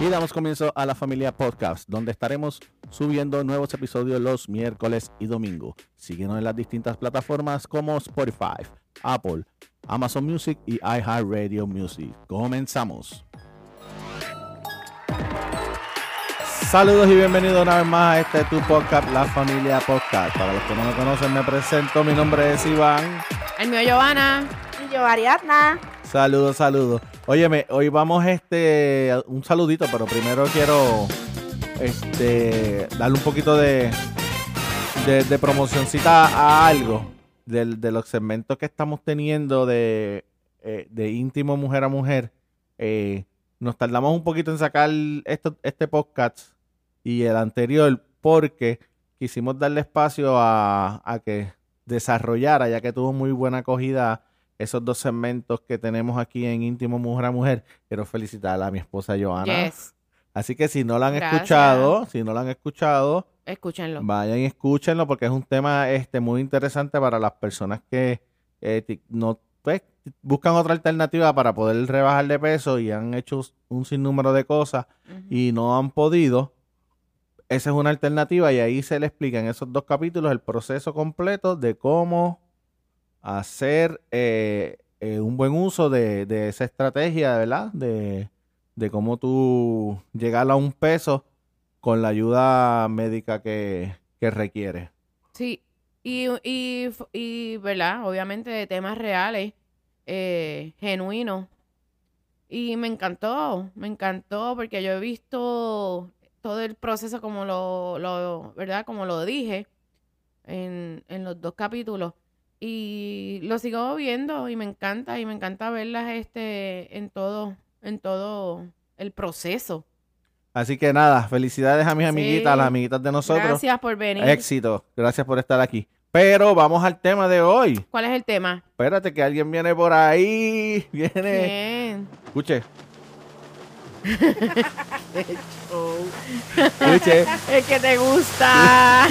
Y damos comienzo a la familia podcast, donde estaremos subiendo nuevos episodios los miércoles y domingo. Síguenos en las distintas plataformas como Spotify, Apple, Amazon Music y iHeartRadio Music. Comenzamos. Saludos y bienvenidos una vez más a este tu podcast, La Familia Podcast. Para los que no me conocen, me presento. Mi nombre es Iván. El mío Giovanna. Y yo, Ariadna. Saludos, saludos. Óyeme, hoy vamos este un saludito, pero primero quiero este darle un poquito de, de, de promocioncita a algo del- de, los segmentos que estamos teniendo de, eh, de íntimo mujer a mujer. Eh, nos tardamos un poquito en sacar esto, este podcast y el anterior porque quisimos darle espacio a, a que desarrollara, ya que tuvo muy buena acogida esos dos segmentos que tenemos aquí en Íntimo Mujer a Mujer. Quiero felicitar a mi esposa Joana. Yes. Así que si no la han Gracias. escuchado, si no la han escuchado, Escúchenlo. vayan y escúchenlo porque es un tema este muy interesante para las personas que eh, no pues, buscan otra alternativa para poder rebajar de peso y han hecho un sinnúmero de cosas y no han podido. Esa es una alternativa y ahí se le explica en esos dos capítulos el proceso completo de cómo hacer eh, eh, un buen uso de, de esa estrategia, ¿verdad? De, de cómo tú llegar a un peso con la ayuda médica que, que requiere. Sí. Y, y, ¿verdad? Obviamente de temas reales, eh, genuinos. Y me encantó, me encantó porque yo he visto todo el proceso como lo, lo ¿verdad? Como lo dije en, en los dos capítulos. Y lo sigo viendo y me encanta, y me encanta verlas este en todo, en todo el proceso. Así que nada, felicidades a mis Sí. amiguitas, a las amiguitas de nosotros. Gracias por venir. Éxito, gracias por estar aquí. Pero vamos al tema de hoy. ¿Cuál es el tema? Espérate que alguien viene por ahí. Viene. Bien. Escuche, escuche. El que te gusta.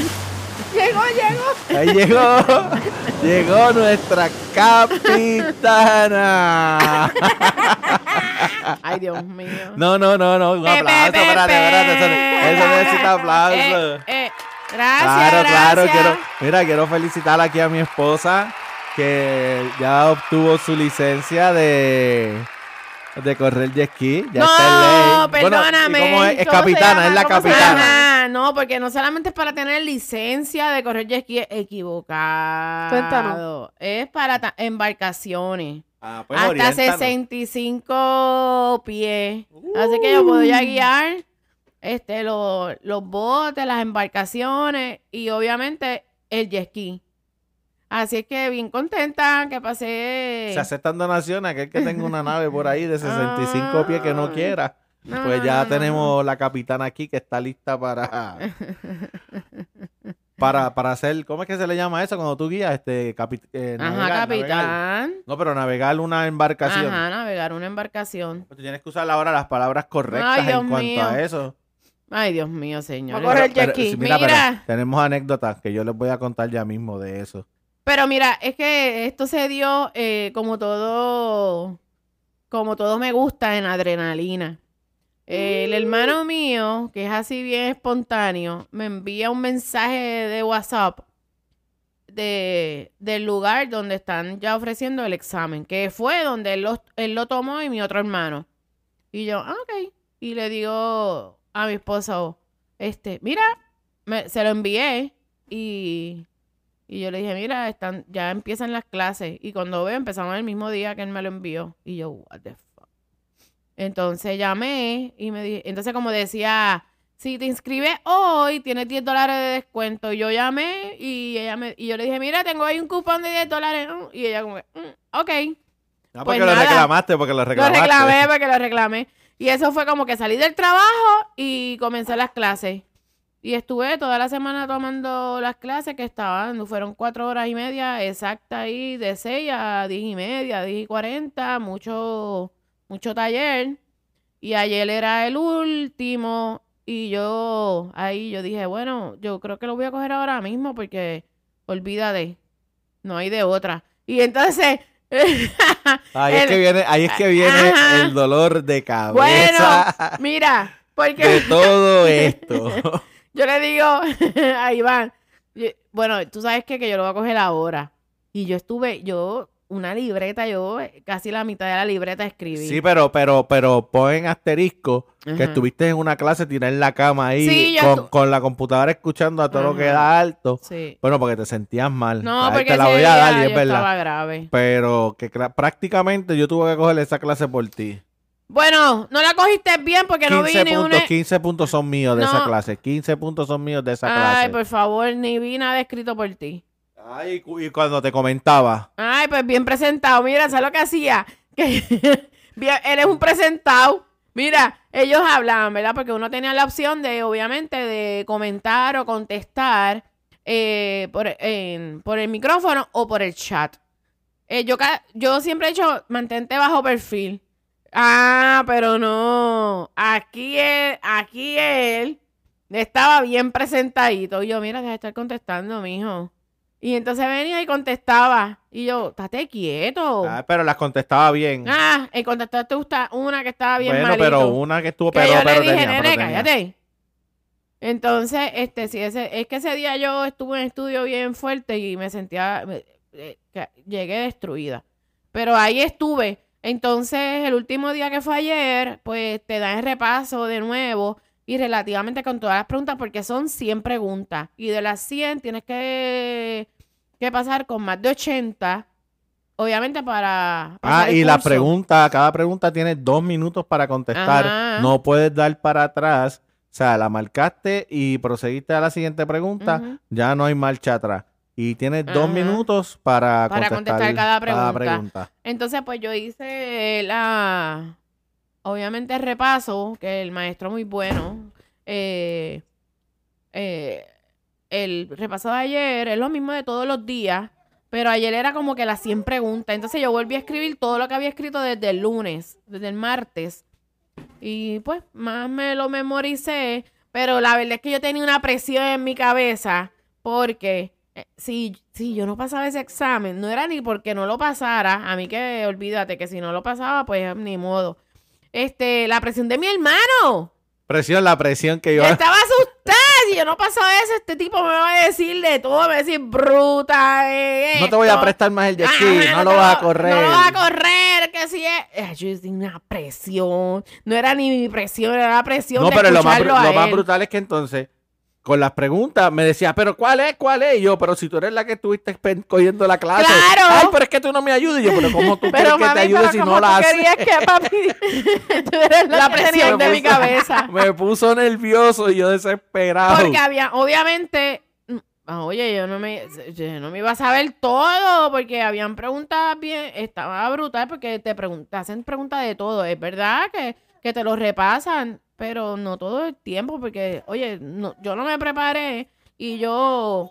Llegó, llegó. Ahí llegó. Llegó nuestra capitana. Ay, Dios mío. No, no, no, no. Un aplauso. Espérate, espérate. Eso, eso necesita aplauso. Eh, eh, gracias, Claro, claro, quiero, mira, quiero felicitar aquí a mi esposa que ya obtuvo su licencia de, de correr jet ski. Ya está en ley. No, Bueno, ¿y perdóname. cómo es? Es ¿cómo se capitana, es la ¿Cómo se capitana. llama? No, porque no solamente es para tener licencia de correr jet ski, equivocado. Cuéntanos. Es para embarcaciones. Ah, pues hasta oriéntanos. 65 pies. Así que yo puedo Uh. ya guiar este, lo- los botes, las embarcaciones y obviamente el jet ski. Así es que bien contenta que pasé. Se aceptan donaciones, aquel que tenga una nave por ahí de 65 pies que no Ah. quiera. No, Pues no, ya no, no, tenemos la capitana aquí que está lista para, para, para hacer, ¿cómo es que se le llama eso cuando tú guías? Este, capi- eh, Ajá, navegar, navegar. capitán. No, pero navegar una embarcación. Ajá, navegar una embarcación. Pues tú tienes que usar ahora las palabras correctas Ay, en cuanto mío. a eso. Ay, Dios mío, señor. Vamos a correr Pero- jet ski. sí, mira, pero Mira. tenemos anécdotas que yo les voy a contar ya mismo de eso. Pero mira, es que esto se dio eh, como todo, como todo me gusta en adrenalina. Eh, el hermano mío, que es así bien espontáneo, me envía un mensaje de WhatsApp de, del lugar donde están ya ofreciendo el examen, que fue donde él lo, él lo tomó y mi otro hermano. Y yo, ah, ok. Y le digo a mi esposo, este, mira, se lo envié y, y yo le dije, mira, están, ya empiezan las clases. Y cuando veo, empezaron el mismo día que él me lo envió. Y yo, what the fuck. Entonces llamé y me dije, entonces como decía, si te inscribes hoy, tienes 10 dólares de descuento. Y yo llamé y ella me, y yo le dije, mira, tengo ahí un cupón de 10 dólares. Y ella como, que, "Mm, ok. No, Pues porque lo reclamaste, porque lo Lo reclamaste. reclamé porque lo reclamé. Y eso fue como que salí del trabajo y comencé las clases. Y estuve toda la semana tomando las clases que estaban, fueron cuatro horas y media exacta ahí, de seis a diez y media, diez y cuarenta, mucho, mucho taller. Y ayer era el último y yo ahí yo dije, bueno, yo creo que lo voy a coger ahora mismo porque olvídate, no hay de otra. Y entonces... Ahí es que viene, ahí es que viene Ajá. el dolor de Bueno, cabeza. mira, Porque de todo esto. yo le digo a Iván, yo- bueno, tú sabes qué? que yo lo voy a coger ahora. Y yo estuve, yo, una libreta, yo casi la mitad de la libreta escribí. Sí, pero, pero, pero pon en asterisco que estuviste en una clase tirada en la cama ahí Sí, con, con la computadora escuchando a todo lo que da alto. Sí. Bueno, porque te sentías mal. No, Ahí porque te la voy a dar y es yo verdad. estaba grave. Pero que prácticamente yo tuve que coger esa clase por ti. Bueno, no la cogiste bien porque no 15 vi ni puntos, una... 15 puntos son míos de esa clase. 15 puntos son míos de esa Ay, clase. por favor, ni vi nada escrito por ti. Ay, y cu- y cuando te comentaba. Ay, pues bien presentado. Mira, ¿sabes lo que hacía? Que bien- él es un presentado. Mira, ellos hablaban, ¿verdad? Porque uno tenía la opción de, obviamente, de comentar o contestar eh, por, el micrófono o por el chat. Eh, yo, yo siempre he dicho, mantente bajo perfil. Ah, pero no. Aquí él, aquí él estaba bien presentadito. Y yo, mira, deja de estar contestando, mijo. Y entonces venía y contestaba. Y yo, estate quieto. Ah, pero las contestaba bien. Ah, el contestar te gusta una que estaba bien bueno, malito. pero una que estuvo, que pero, yo pero le dije, tenía, pero nene, tenía". cállate. Entonces, este, sí, ese, es que ese día yo estuve en estudio bien fuerte y me sentía, me- eh, que llegué destruida. Pero ahí estuve. Entonces, el último día que fue ayer, pues te dan el repaso de nuevo y relativamente con todas las preguntas, porque son 100 preguntas. Y de las 100 tienes que, que pasar con más de 80, obviamente para... Ah, y la pregunta, cada pregunta tiene dos minutos para contestar. Ajá. No puedes dar para atrás. O sea, la marcaste y proseguiste a la siguiente pregunta. Ya no hay marcha atrás. Y tienes dos minutos para, Para contestar cada pregunta. pregunta. Entonces, pues yo hice la. Obviamente, el repaso, que el maestro muy bueno. eh, eh, el repaso de ayer es lo mismo de todos los días, pero ayer era como que las 100 preguntas. Entonces, yo volví a escribir todo lo que había escrito desde el lunes, desde el martes. Y pues, más me lo memoricé. Pero la verdad es que yo tenía una presión en mi cabeza porque si, si yo no pasaba ese examen, no era ni porque no lo pasara, a mí que olvídate que si no lo pasaba, pues ni modo. Este, la presión de mi hermano. Presión, la presión que yo... Estaba asustada. Si yo no paso eso, este tipo me va a decir de todo. Me va a decir bruta. eh, No te voy a esto". prestar más el Ajá, ski, no lo vas a correr. No lo vas a correr, que si es. Eh, Yo tenía una presión. No era ni mi presión, era la presión No, de pero lo más, lo más brutal es que entonces, con las preguntas, me decía, pero ¿cuál es? ¿Cuál es? Y yo, pero si tú eres la que estuviste cogiendo la clase. ¡Claro! Ay, pero es que tú no me ayudas. Y yo, pero ¿cómo tú Pero quieres que mami, te ayude pero si no tú la haces? querías que papi tú eres la, La presión de mi cabeza. Me puso nervioso y yo desesperado. Porque había, obviamente, mm, ah, oye, yo no me, yo no me iba a saber todo, porque habían preguntas bien, estaba brutal, porque te, pregun- te hacen preguntas de todo. Es verdad que, que te lo repasan, pero no todo el tiempo, porque, oye, no, yo no me preparé y yo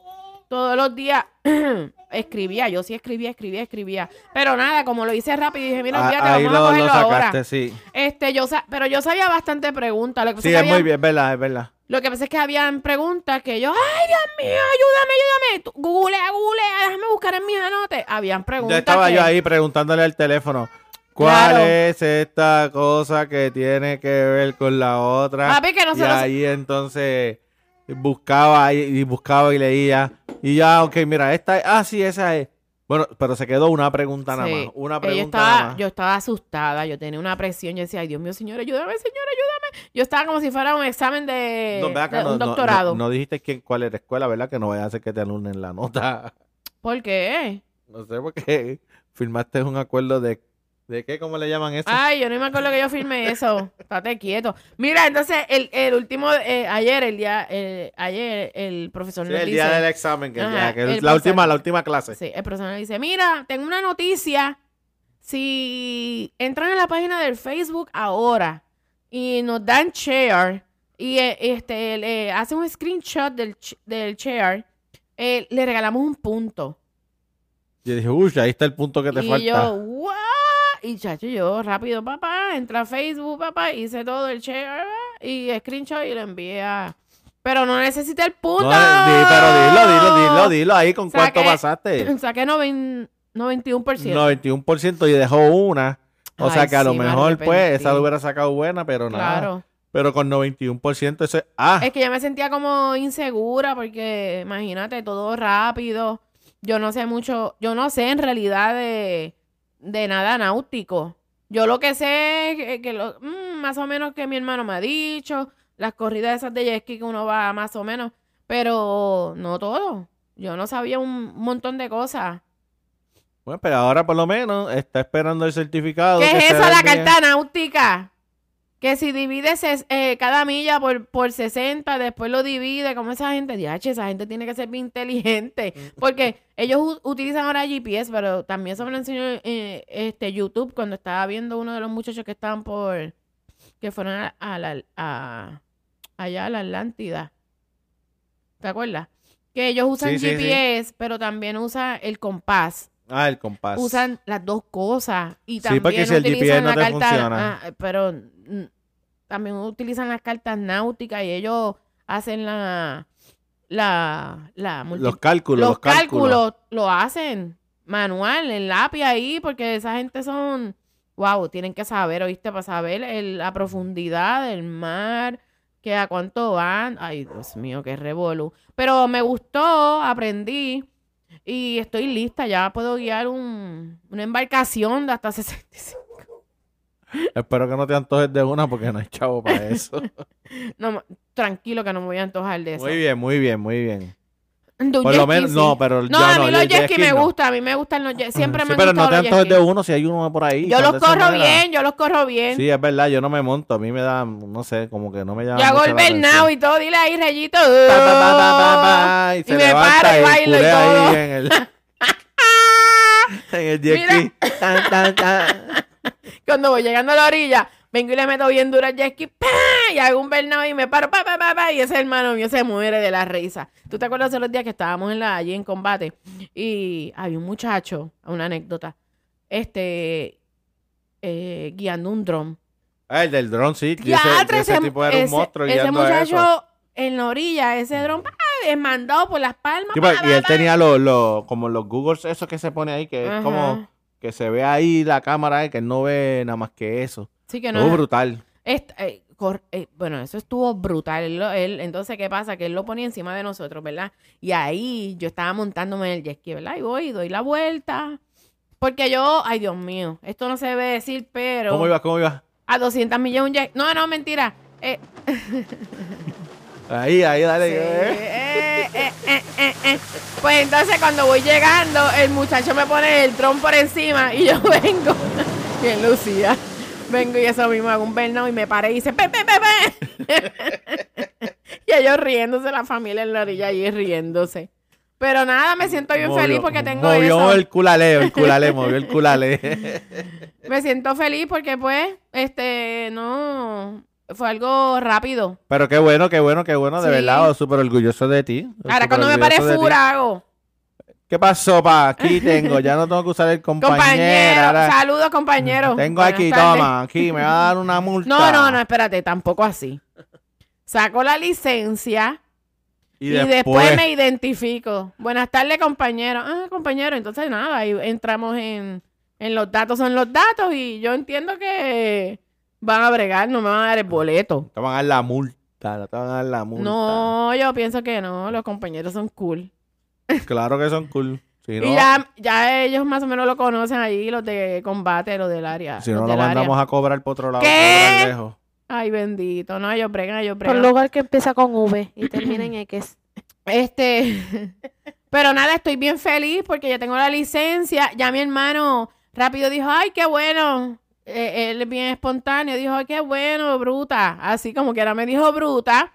todos los días escribía, yo sí escribía, escribía, escribía. Pero nada, como lo hice rápido, dije, mira, Ah, olvídate, ahí vamos a lo, lo cogerlo ahora. sacaste, sí. Este, yo sa- pero yo sabía bastante preguntas. Lo que Sí, es que muy bien, es verdad, es verdad. lo que pasa es que habían preguntas que yo, ay, Dios mío, ayúdame, ayúdame. Tú, Googlea, googlea, déjame buscar en mis anotes. Habían preguntas. Yo estaba que- yo ahí preguntándole al teléfono, ¿cuál Claro. es esta cosa que tiene que ver con la otra? Papi, que y nosotros. ahí entonces buscaba y, y buscaba y leía. Y ya, ok, mira, esta, ah, sí, esa es. Bueno, pero se quedó una pregunta nada más. Una pregunta yo, estaba, nada más. yo estaba asustada, yo tenía una presión, yo decía, ay Dios mío, señor, ayúdame, señor, ayúdame. Yo estaba como si fuera un examen de, No, ve acá, de no- un no- no- doctorado. No, dijiste quién, cuál era la escuela, ¿verdad? Que no vaya a hacer que te anulen la nota. ¿Por qué? No sé por qué firmaste un acuerdo de... ¿De qué? ¿Cómo le llaman eso? Ay, yo no me acuerdo que yo firmé eso. Estate quieto. Mira, entonces, el, el último, eh, ayer, el día, eh, ayer, el profesor Sí, nos el dice... día del examen, que, Ajá, ya, que el la última, la última clase. Sí, el profesor nos dice, mira, tengo una noticia. Si entran a la página del Facebook ahora y nos dan share y eh, este le hace un screenshot del, del share, eh, le regalamos un punto. Yo dije, uy, ahí está el punto que te y falta. yo, ¿what? Y chacho, yo rápido, papá, entra a Facebook, papá, hice todo el share y screenshot y lo envié a... Pero no necesita el. No, di- pero dilo, dilo, dilo, dilo ahí con Saqué- cuánto pasaste. Saqué noven- 91%. 91% y dejó una. O Ay, sea que a lo me mejor, pues, esa lo hubiera sacado buena, pero nada. Claro. Pero con 91% ese... Ah, Es que yo me sentía como insegura porque, imagínate, todo rápido. Yo no sé mucho, yo no sé en realidad de, de nada náutico. Yo lo que sé es que, que lo- mm, más o menos que mi hermano me ha dicho, las corridas esas de jet ski que uno va más o menos, pero no todo. Yo no sabía un montón de cosas. bueno, pero ahora por lo menos está esperando el certificado. ¿Qué que es eso, la carta náutica? Que si divides es- eh, cada milla por, por 60, después lo divide, como esa gente, diache, esa gente tiene que ser bien inteligente. Porque ellos utilizan ahora GPS, pero también eso me lo enseñó eh, este YouTube cuando estaba viendo uno de los muchachos que estaban por, que fueron a, a la, a- allá a la Atlántida. ¿Te acuerdas? Que ellos usan Sí, sí, sí. GPS, pero también usan el compás Ah, el compás. usan las dos cosas y Sí, también porque si el utilizan GPS no te carta, funciona. ah, pero mm, también utilizan las cartas náuticas y ellos hacen la la la los cálculos, los los, cálculos. cálculos lo hacen manual en lápiz ahí porque esa gente son wow, tienen que saber, ¿oíste? Para saber el- la profundidad del mar, que a cuánto van. Ay, Dios mío, qué revolú. Pero me gustó, aprendí y estoy lista. Ya puedo guiar un- una embarcación de hasta 65. Espero que no te antojes de una porque no hay chavo para eso. No, tranquilo que no me voy a antojar de eso. muy bien, muy bien, muy bien. De un Por lo ski, menos, sí. no, pero No, ya a mí los el jet ski me no. gustan, a mí me gustan los jet Siempre Sí, me pero no gustado te los jet antojes de ski. uno si hay uno por ahí. Yo los corro bien, yo los corro bien. Sí, es verdad, yo no me monto. A mí me da, no sé, como que no me llama yo hago mucho el la bernao atención. y todo, dile ahí, Reyito. Pa, pa, pa, pa, pa, pa, y, se me levanta paro y bailo y culé ahí todo. en el, en el jet Mira. ski. Tan, tan, tan. Cuando voy llegando a la orilla, vengo y le meto bien duro al jet ski, y hago un bernao y me paro, pa, pa, pa, pa, y ese hermano mío se muere de la risa. ¿Tú te acuerdas de los días que estábamos en la, allí en combate? Y había un muchacho, una anécdota, este, eh, guiando un dron. Ah, el del dron, sí. que ese, ese tipo era un ese- monstruo ese guiando a eso. muchacho en la orilla, ese dron, ¡pa! desmandado por las palmas. Sí, pa, pues, y él tenía los, los, como los Googles, esos que se pone ahí, que es como que se ve ahí la cámara, eh, que él no ve nada más que eso. Sí, que Estuvo no. brutal. Est- eh, cor- eh, bueno, eso estuvo brutal. Él, entonces, ¿qué pasa? Que él lo ponía encima de nosotros, ¿verdad? Y ahí yo estaba montándome en el jet ski, ¿verdad? Y voy, doy la vuelta. Porque yo, ay Dios mío, esto no se debe decir, pero ¿Cómo ibas? ¿Cómo ibas? a 200 millas un jet. No, no, mentira. Eh, Ahí, ahí, dale. sí, eh. eh, eh. Pues entonces cuando voy llegando, el muchacho me pone el tron por encima y yo vengo. Bien, Lucía. Vengo y eso mismo hago un bernao y me paré y dice, pe, pe, pe, pe". y ellos riéndose, la familia en la orilla allí riéndose. Pero nada, me siento bien Movió- feliz porque tengo movió eso. el culaleo, el culalé, movió el culalé. Me siento feliz porque pues, este, no, fue algo rápido. Pero qué bueno, qué bueno, qué bueno, de Sí. verdad, súper orgulloso de ti. Ahora súper cuando me pare orgulloso de ti. fura hago. ¿Qué pasó, pa? Aquí tengo, ya no tengo que usar el compañero. Compañero, ahora saludos compañero. tengo Buenas aquí, tardes. toma, aquí, me va a dar una multa. No, no, no, espérate, tampoco así. Saco la licencia Y, y, después, después... me identifico. Buenas tardes, compañero. Ah, compañero, entonces nada, ahí entramos en, en los datos, son los datos y yo entiendo que van a bregar, no me van a dar el boleto. te van a dar la multa, no te van a dar la multa. No, yo pienso que no, los compañeros son cool. Claro que son cool. Si no, Y ya, ya ellos más o menos lo conocen allí, los de combate, los del área. si no lo área. mandamos a cobrar por otro lado, ¿Qué? lejos. Ay, bendito, no, ellos bregan, ellos Por bregan. lugar que empieza con V y termina en X. Este, pero nada, estoy bien feliz porque ya tengo la licencia. Ya mi hermano rápido dijo, ay, qué bueno. Eh, él es bien espontáneo, dijo, qué bueno, bruta. Así como que ahora me dijo bruta.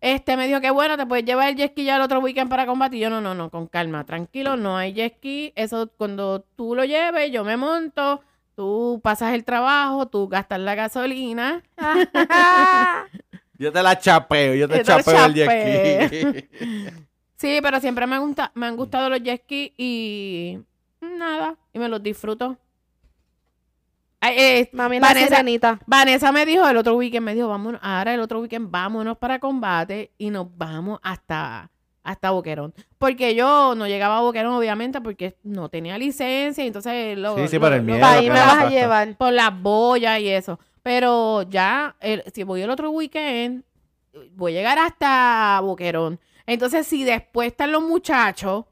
Este me dijo, qué bueno, te puedes llevar el jet ski ya el otro weekend para combatir. Yo, no, no, no, con calma, tranquilo, no hay jet ski. Eso cuando tú lo lleves, yo me monto, tú pasas el trabajo, tú gastas la gasolina. Yo te la chapeo, yo te Yo te chapeo el jet ski. Sí, pero siempre me, gusta, me han gustado los jet ski y nada, y me los disfruto. Eh, Mami, la Vanessa, sirenita. Vanessa me dijo el otro weekend, me dijo, vámonos, ahora el otro weekend vámonos para combate y nos vamos hasta, hasta Boquerón. Porque yo no llegaba a Boquerón, obviamente, porque no tenía licencia, y entonces lo, Sí, sí, lo- por el miedo, ahí me vas a llevar. por las boyas y eso. Pero ya, el- si voy el otro weekend, voy a llegar hasta Boquerón. Entonces, si después están los muchachos,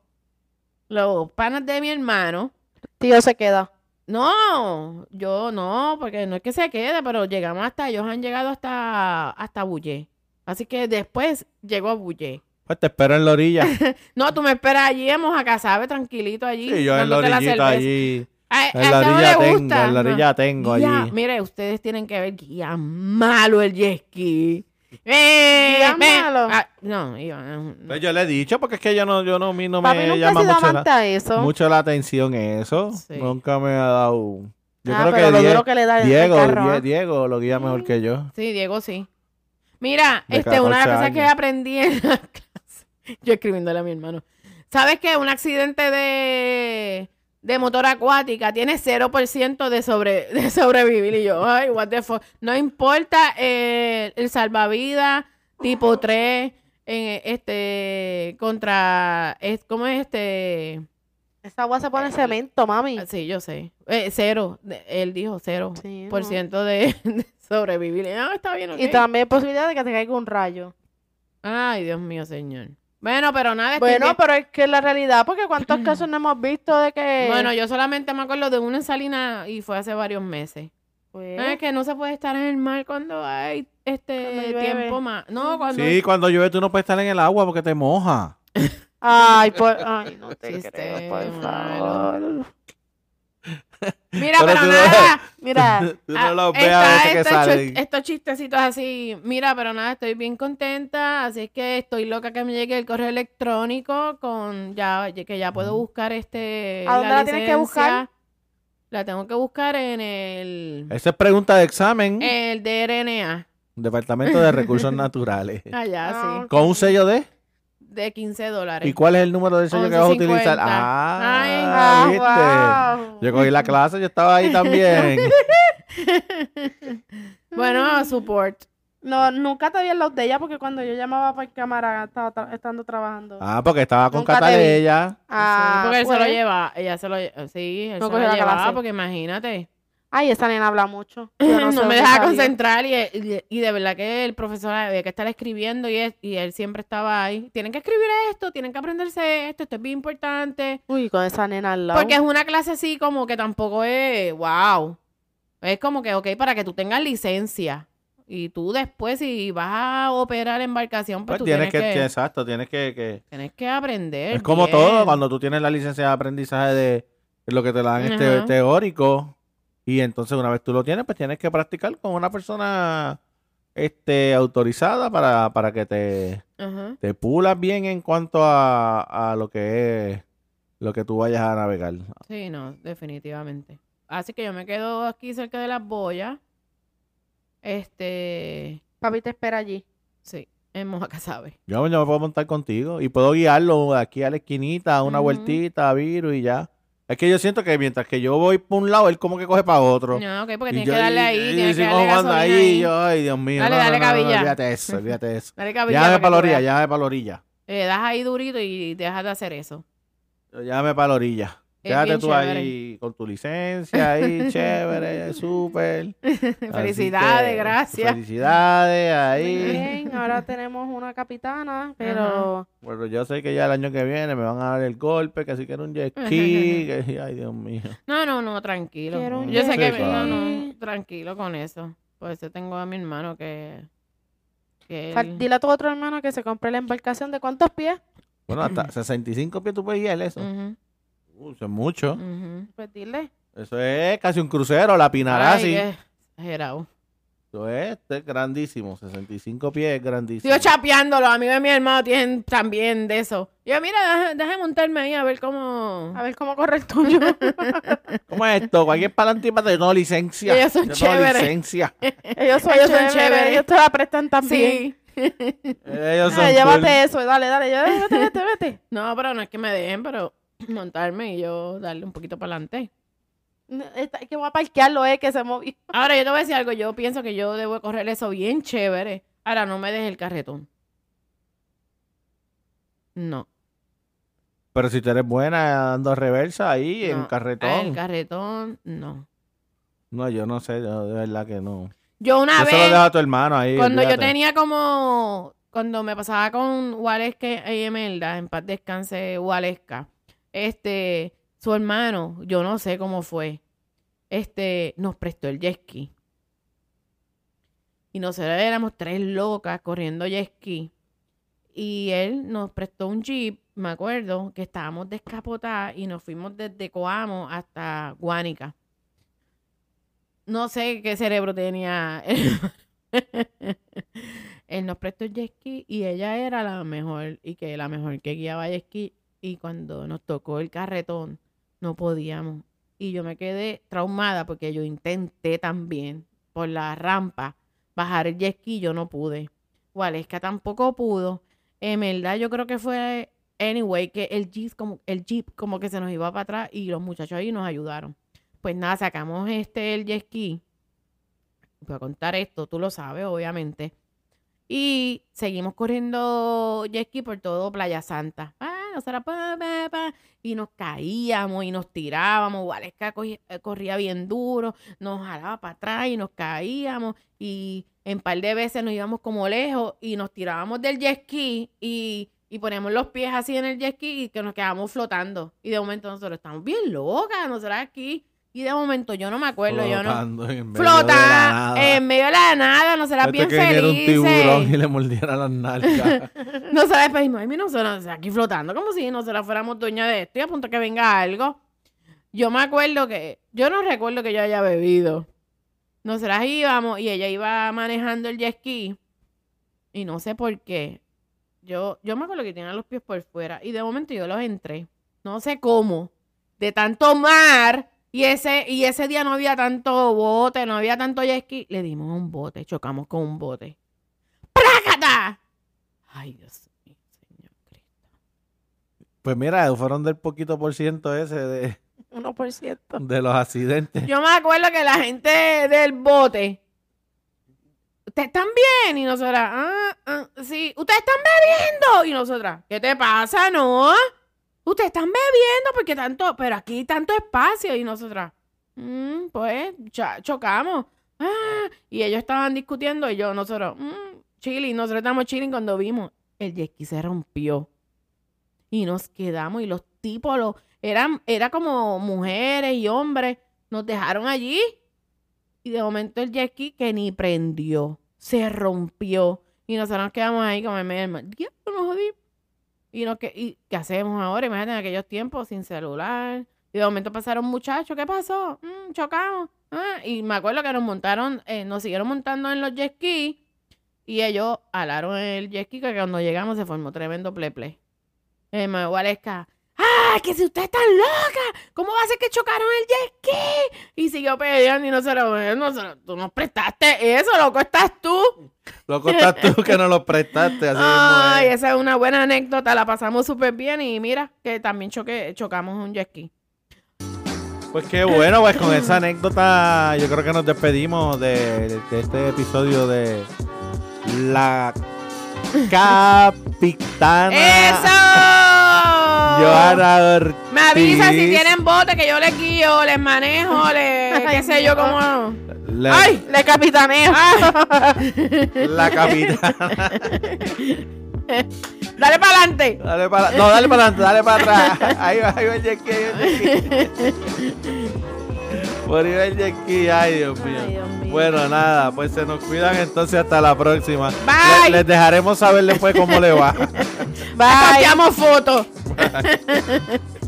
los panas de mi hermano, Tío se queda. No, yo no, porque no es que se quede, pero llegamos hasta, ellos han llegado hasta, hasta Bullé. Así que después llegó a Bullé. Pues te espero en la orilla. No, tú me esperas allí en Mojacasabe, tranquilito allí. Sí, yo en la orillita allí. A- En a la no orilla tengo, gusta, en la orilla tengo allí. mire, ustedes tienen que ver que ya malo el jet ski. Eh, ah, no, no. Pues yo le he dicho porque es que yo no, yo no, a mí no Papi me nunca ha llama sido mucho amante la, eso. mucho la atención eso. Sí. Nunca me ha dado. Yo ah, creo pero que lo Die- duro que le da el Diego, carro, Die- ¿ah? Diego lo guía mejor que yo. Sí, Diego, sí. Mira, De este, una de las 14 cosas que años. aprendí en la clase, yo escribiéndole a mi hermano. ¿Sabes qué? Un accidente de, de motor acuática tiene 0% de, sobre, de sobrevivir. Y yo, ay, what the fuck. No importa eh, el salvavidas tipo 3, en, este, contra, es, ¿cómo es este? Esa agua se pone cemento, mami. Sí, yo sé. Eh, cero. Él dijo cero Sí, por no. ciento de, de sobrevivir. Ah, está bien. Y también posibilidad de que te caiga un rayo. Ay, Dios mío, señor. Bueno, pero nada. Bueno, pero es que la realidad, porque cuántos casos no hemos visto de que... bueno, yo solamente me acuerdo de una en Salina y fue hace varios meses. Pues, Es que no se puede estar en el mar cuando hay este Cuando llueve. tiempo más. No, cuando Sí, cuando llueve tú no puedes estar en el agua porque te moja. Ay, por... Ay, no te creo, por malo. Mira, Pero pero, tú no- nada. Mira, Tú no Ah, los ves está a veces que estos salen. chu- estos chistecitos así. Mira, pero nada, estoy bien contenta. Así es que estoy loca que me llegue el correo electrónico con ya que ya puedo buscar este. ¿A dónde la tienes que buscar? La tengo que buscar en el, Esa es pregunta de examen. el DRNA. Departamento de Recursos Naturales. Allá, Ah, sí. Con un sello de. De 15 dólares. ¿Y cuál es el número del sello que vas a 11.50. utilizar? Ay, Ah, ¿viste? ah, wow. Yo cogí la clase, yo estaba ahí también. Bueno, support. No, nunca te vi en la de ella porque cuando yo llamaba por cámara estaba tra- estando trabajando. Ah, porque estaba con Nunca te vi. Catalella. Ah, sí, porque él se lo pues. lleva. Ella se lo Sí, él No se lo llevaba porque imagínate. Ay, esa nena habla mucho. Yo no, sé me salía. concentrar y, y, y de verdad que el profesor había que estar escribiendo y, es- y él siempre estaba ahí. Tienen que escribir esto, tienen que aprenderse esto, esto es bien importante. Uy, con esa nena al lado. Porque es una clase así como que tampoco es, wow. Es como que, ok, para que tú tengas licencia. Y tú después, si vas a operar embarcación, pues, Pues tú tienes tienes, que, que, exacto, tienes que, que- tienes que aprender. Es como bien. todo, cuando tú tienes la licencia de aprendizaje de, lo que te dan este teórico, y entonces una vez tú lo tienes, pues tienes que practicar con una persona este autorizada para, para que te, te pulas bien en cuanto a, a lo que es lo que tú vayas a navegar. Sí, no, definitivamente. Así que yo me quedo aquí cerca de las boyas. Este, Papi te espera allí. sí, en Mojacasabe. Yo, yo me puedo montar contigo y puedo guiarlo aquí a la esquinita, a una vueltita, a Viru y ya. Es que yo siento que mientras que yo voy por un lado, él como que coge para otro. No, ok, porque tienes que darle ahí, y- tienes que darle gasolina ahí, yo, ay, Dios mío. Dale, no, dale, no, no, cabilla. olvídate eso, olvídate eso. Dale cabilla Llámame para para la orilla, llámame para la orilla. Le das ahí durito y dejas de hacer eso. Llámame para la orilla. Quédate tú chévere. ahí con tu licencia ahí, chévere, súper. Felicidades, que, gracias. Felicidades ahí. Bien, ahora tenemos una capitana, pero Bueno, yo sé que ya el año que viene me van a dar el golpe, que así que era un jet ski, que ay Dios mío. No, no, no, tranquilo. Quiero un Yo sé que no, no, tranquilo con eso. Por eso tengo a mi hermano que, que él- dile a tu otro hermano que se compre la embarcación de cuántos pies. Bueno, hasta 65 pies tú puedes guiar eso. Ujú, Uh, eso es mucho. ujú. Pues dile. Eso es casi un crucero, la Ay, Pinarasi. qué exagerado. Eso es, esto es grandísimo. 65 pies es grandísimo. Sigo chapeando, los amigos de mi hermano tienen también de eso. Yo, mira, deja, deja montarme ahí a ver cómo... A ver cómo corre el tuyo. ¿Cómo es esto? Cualquier para adelante y para atrás, yo tengo licencia. Ellos son yo chéveres. licencia. ellos son Ellos son chéveres, ellos te la prestan también. Sí. Ellos son Ay, llévate cool. eso, dale, dale, vete, vete, vete. No, pero no es que me dejen, pero montarme y yo darle un poquito para adelante. No, está- Es que voy a parquearlo, eh, que se movió. Ahora, yo te voy a decir algo. Yo pienso que yo debo correr eso bien chévere. Ahora, no me dejes el carretón. No. Pero si tú eres buena dando reversa ahí en no. carretón. El carretón, no. No, yo no sé, yo de verdad que no. Yo una Yo se lo vez, dejo a tu hermano ahí. cuando yo tenía como, cuando me pasaba con Waleska y Emelda, en paz descanse Waleska, este, su hermano, yo no sé cómo fue, este, nos prestó el jet ski. Y nosotros éramos tres locas corriendo jet ski. Y él nos prestó un jeep, me acuerdo, que estábamos descapotadas y nos fuimos desde Coamo hasta Guánica. No sé qué cerebro tenía. él nos prestó el jet ski y ella era la mejor y que la mejor que guiaba jet ski. Y cuando nos tocó el carretón, no podíamos. Y yo me quedé traumada porque yo intenté también por la rampa bajar el jet ski, yo no pude. Waleska tampoco pudo. En verdad, yo creo que fue anyway que el jeep como el jeep como que se nos iba para atrás y los muchachos ahí nos ayudaron. Pues nada, sacamos este el jet ski. Voy a contar esto, tú lo sabes, obviamente. Y seguimos corriendo jet ski por todo Playa Santa. Ah, nosotros, pa, pa, pa, y nos caíamos y nos tirábamos. Waleska eh, corría bien duro, nos jalaba para atrás y nos caíamos. Y en par de veces nos íbamos como lejos y nos tirábamos del jet ski y, y poníamos los pies así en el jet ski y que nos quedábamos flotando. Y de momento nosotros estamos bien locas, nosotros aquí. Y de momento yo no me acuerdo, yo no. Flotando en medio de la Flota nada. en medio de la nada, nosotras Esto bien viniera un tiburón y le mordiera las nalgas. Nosotras pedimos, ay, mira, nosotros aquí flotando, como si nosotras fuéramos dueñas de esto y a punto que venga algo. Yo me acuerdo que, yo no recuerdo que yo haya bebido. Nosotras íbamos y ella iba manejando el jet ski y no sé por qué. Yo, yo me acuerdo que tenía los pies por fuera y de momento yo los entré. No sé cómo. De tanto mar y ese, y ese día no había tanto bote, no había tanto jet ski. Le dimos un bote, chocamos con un bote. ¡Prácata! Ay, Dios mío, Señor Cristo. Pues mira, fueron del poquito por ciento ese de, 1%. de los accidentes. Yo me acuerdo que la gente del bote. ¿Ustedes están bien? Y nosotras, ah, ah, sí. ¿Ustedes están bebiendo? Y nosotras, ¿qué te pasa, no? Ustedes están bebiendo porque tanto, pero aquí tanto espacio. Y nosotras, "Mm, pues, chocamos. Ah, y ellos estaban discutiendo y yo, nosotros, mm, chilling, nosotros estamos chilling cuando vimos. El jet se rompió. Y nos quedamos y los tipos, los, eran, era como mujeres y hombres, nos dejaron allí. Y de momento el jet que ni prendió, se rompió. Y nosotros nos quedamos ahí como en medio jodí. Y, no, ¿qué, ¿Y qué hacemos ahora? Imagínate en aquellos tiempos sin celular. Y de momento pasaron muchachos. ¿Qué pasó? "Mm, chocamos. Ah, y me acuerdo que nos montaron, eh, nos siguieron montando en los jet skis. Y ellos alaron el jet ski que cuando llegamos se formó tremendo pleple. Eh, me ¡Ah! Que si usted está loca, ¿cómo va a ser que chocaron el jet ski? Y siguió peleando y no se lo no se lo- Tú nos prestaste eso, loco, estás tú. Loco estás tú que no los prestaste. Así Ay, es. esa es una buena anécdota, la pasamos súper bien y mira que también choque, chocamos un jet ski. Pues qué bueno, pues con esa anécdota yo creo que nos despedimos de, de este episodio de La Capitana ¡Eso! Joana Ortiz. Me avisa si tienen bote que yo les guío, les manejo, les qué sé yo cómo. La, ¡Ay! Le capitaneo. la Capitana. Dale para adelante. Dale para, no, dale para adelante, dale para atrás. Ahí va, ahí va el jet ski, ahí va el jet ski. Por ahí va el jet ski, ay Dios mío. Ay, Dios mío. Bueno, nada, pues se nos cuidan entonces hasta la próxima. Bye. Le- les dejaremos saber después cómo le va. Bye. Cambiamos fotos. Bye.